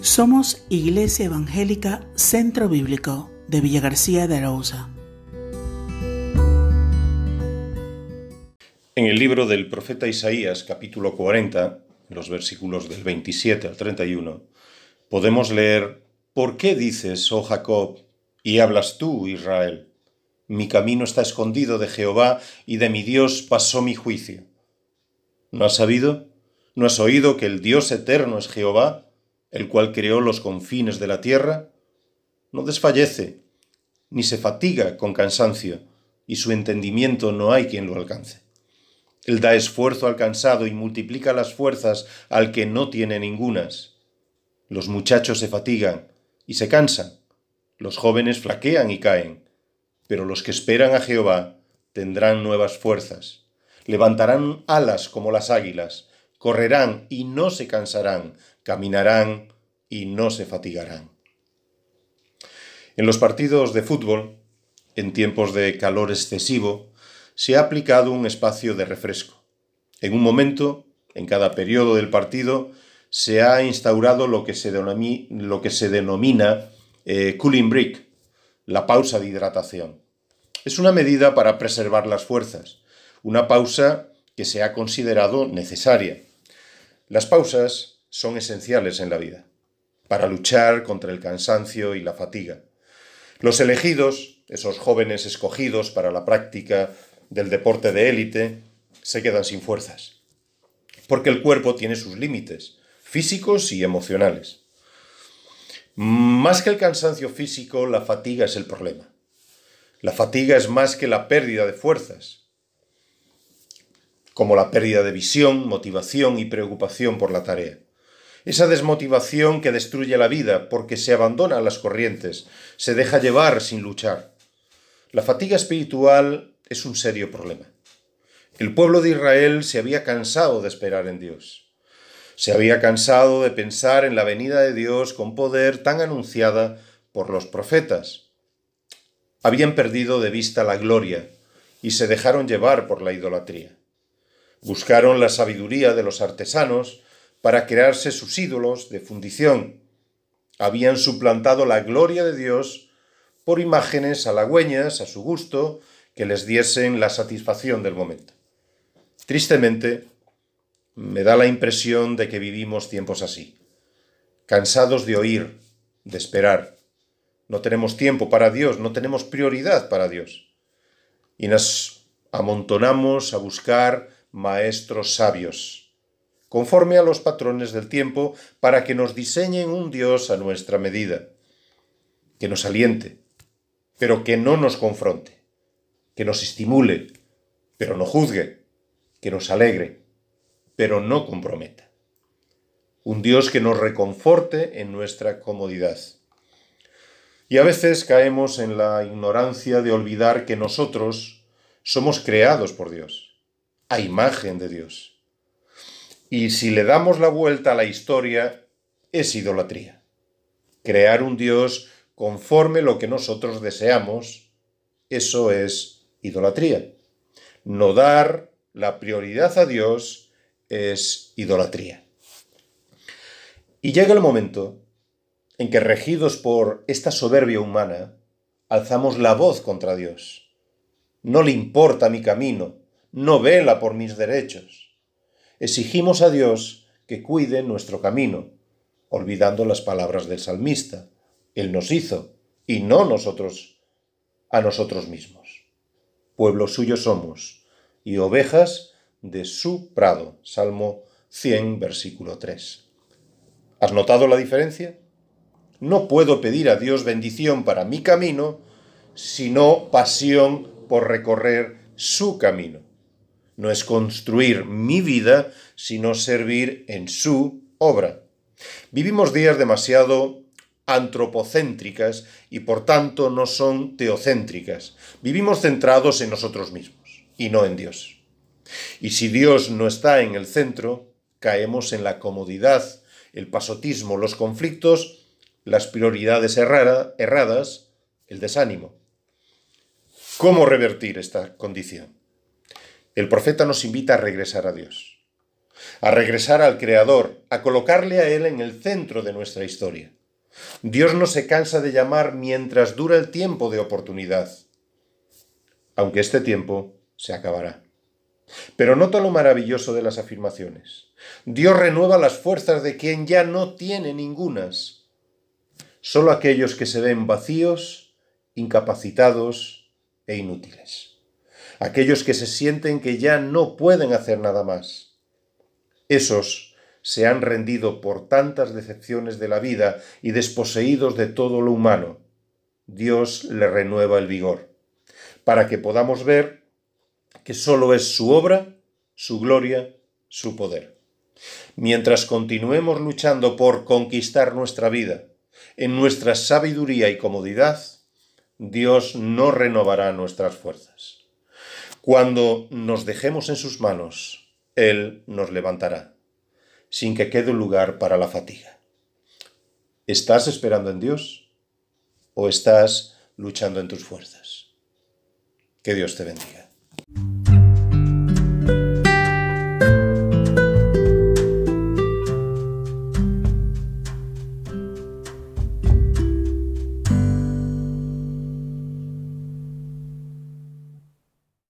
Somos Iglesia Evangélica Centro Bíblico de Villa García de Arauza. En el libro del profeta Isaías, capítulo 40, los versículos del 27 al 31, podemos leer, ¿Por qué dices, oh Jacob, y hablas tú, Israel? Mi camino está escondido de Jehová, y de mi Dios pasó mi juicio. ¿No has sabido? ¿No has oído que el Dios eterno es Jehová? El cual creó los confines de la tierra, no desfallece, ni se fatiga con cansancio, y su entendimiento no hay quien lo alcance. Él da esfuerzo al cansado y multiplica las fuerzas al que no tiene ningunas. Los muchachos se fatigan y se cansan, los jóvenes flaquean y caen, pero los que esperan a Jehová tendrán nuevas fuerzas, levantarán alas como las águilas, correrán y no se cansarán, caminarán y no se fatigarán. En los partidos de fútbol, en tiempos de calor excesivo, se ha aplicado un espacio de refresco. En un momento, en cada periodo del partido, se ha instaurado lo que se, denomina, eh, cooling break, la pausa de hidratación. Es una medida para preservar las fuerzas, una pausa que se ha considerado necesaria. Las pausas son esenciales en la vida, para luchar contra el cansancio y la fatiga. Los elegidos, esos jóvenes escogidos para la práctica del deporte de élite, se quedan sin fuerzas, porque el cuerpo tiene sus límites, físicos y emocionales. Más que el cansancio físico, la fatiga es el problema. La fatiga es más que la pérdida de fuerzas, como la pérdida de visión, motivación y preocupación por la tarea esa desmotivación que destruye la vida porque se abandona a las corrientes, se deja llevar sin luchar. La fatiga espiritual es un serio problema. El pueblo de Israel se había cansado de esperar en Dios. Se había cansado de pensar en la venida de Dios con poder tan anunciada por los profetas. Habían perdido de vista la gloria y se dejaron llevar por la idolatría. Buscaron la sabiduría de los artesanos para crearse sus ídolos de fundición. Habían suplantado la gloria de Dios por imágenes halagüeñas a su gusto que les diesen la satisfacción del momento. Tristemente, me da la impresión de que vivimos tiempos así, cansados de oír, de esperar. No tenemos tiempo para Dios, no tenemos prioridad para Dios. Y nos amontonamos a buscar maestros sabios conforme a los patrones del tiempo, para que nos diseñen un Dios a nuestra medida, que nos aliente, pero que no nos confronte, que nos estimule, pero no juzgue, que nos alegre, pero no comprometa. Un Dios que nos reconforte en nuestra comodidad. Y a veces caemos en la ignorancia de olvidar que nosotros somos creados por Dios, a imagen de Dios y si le damos la vuelta a la historia, es idolatría. Crear un Dios conforme lo que nosotros deseamos, eso es idolatría. No dar la prioridad a Dios es idolatría. Y llega el momento en que, regidos por esta soberbia humana, alzamos la voz contra Dios. No le importa mi camino, no vela por mis derechos exigimos a Dios que cuide nuestro camino, olvidando las palabras del salmista. Él nos hizo, y no nosotros a nosotros mismos. Pueblo suyo somos, y ovejas de su prado. Salmo 100, versículo 3. ¿Has notado la diferencia? No puedo pedir a Dios bendición para mi camino, sino pasión por recorrer su camino no es construir mi vida, sino servir en su obra. Vivimos días demasiado antropocéntricas y por tanto no son teocéntricas. Vivimos centrados en nosotros mismos y no en Dios. Y si Dios no está en el centro, caemos en la comodidad, el pasotismo, los conflictos, las prioridades erradas, el desánimo. ¿Cómo revertir esta condición? El profeta nos invita a regresar a Dios. a regresar al Creador, a colocarle a Él en el centro de nuestra historia. Dios no se cansa de llamar mientras dura el tiempo de oportunidad, aunque este tiempo se acabará. Pero nota lo maravilloso de las afirmaciones. Dios renueva las fuerzas de quien ya no tiene ningunas. Solo aquellos que se ven vacíos, incapacitados e inútiles. Aquellos que se sienten que ya no pueden hacer nada más. Esos se han rendido por tantas decepciones de la vida y desposeídos de todo lo humano. Dios le renueva el vigor, para que podamos ver que sólo es su obra, su gloria, su poder. Mientras continuemos luchando por conquistar nuestra vida, en nuestra sabiduría y comodidad, Dios no renovará nuestras fuerzas. Cuando nos dejemos en sus manos, Él nos levantará, sin que quede lugar para la fatiga. ¿Estás esperando en Dios o estás luchando en tus fuerzas? Que Dios te bendiga.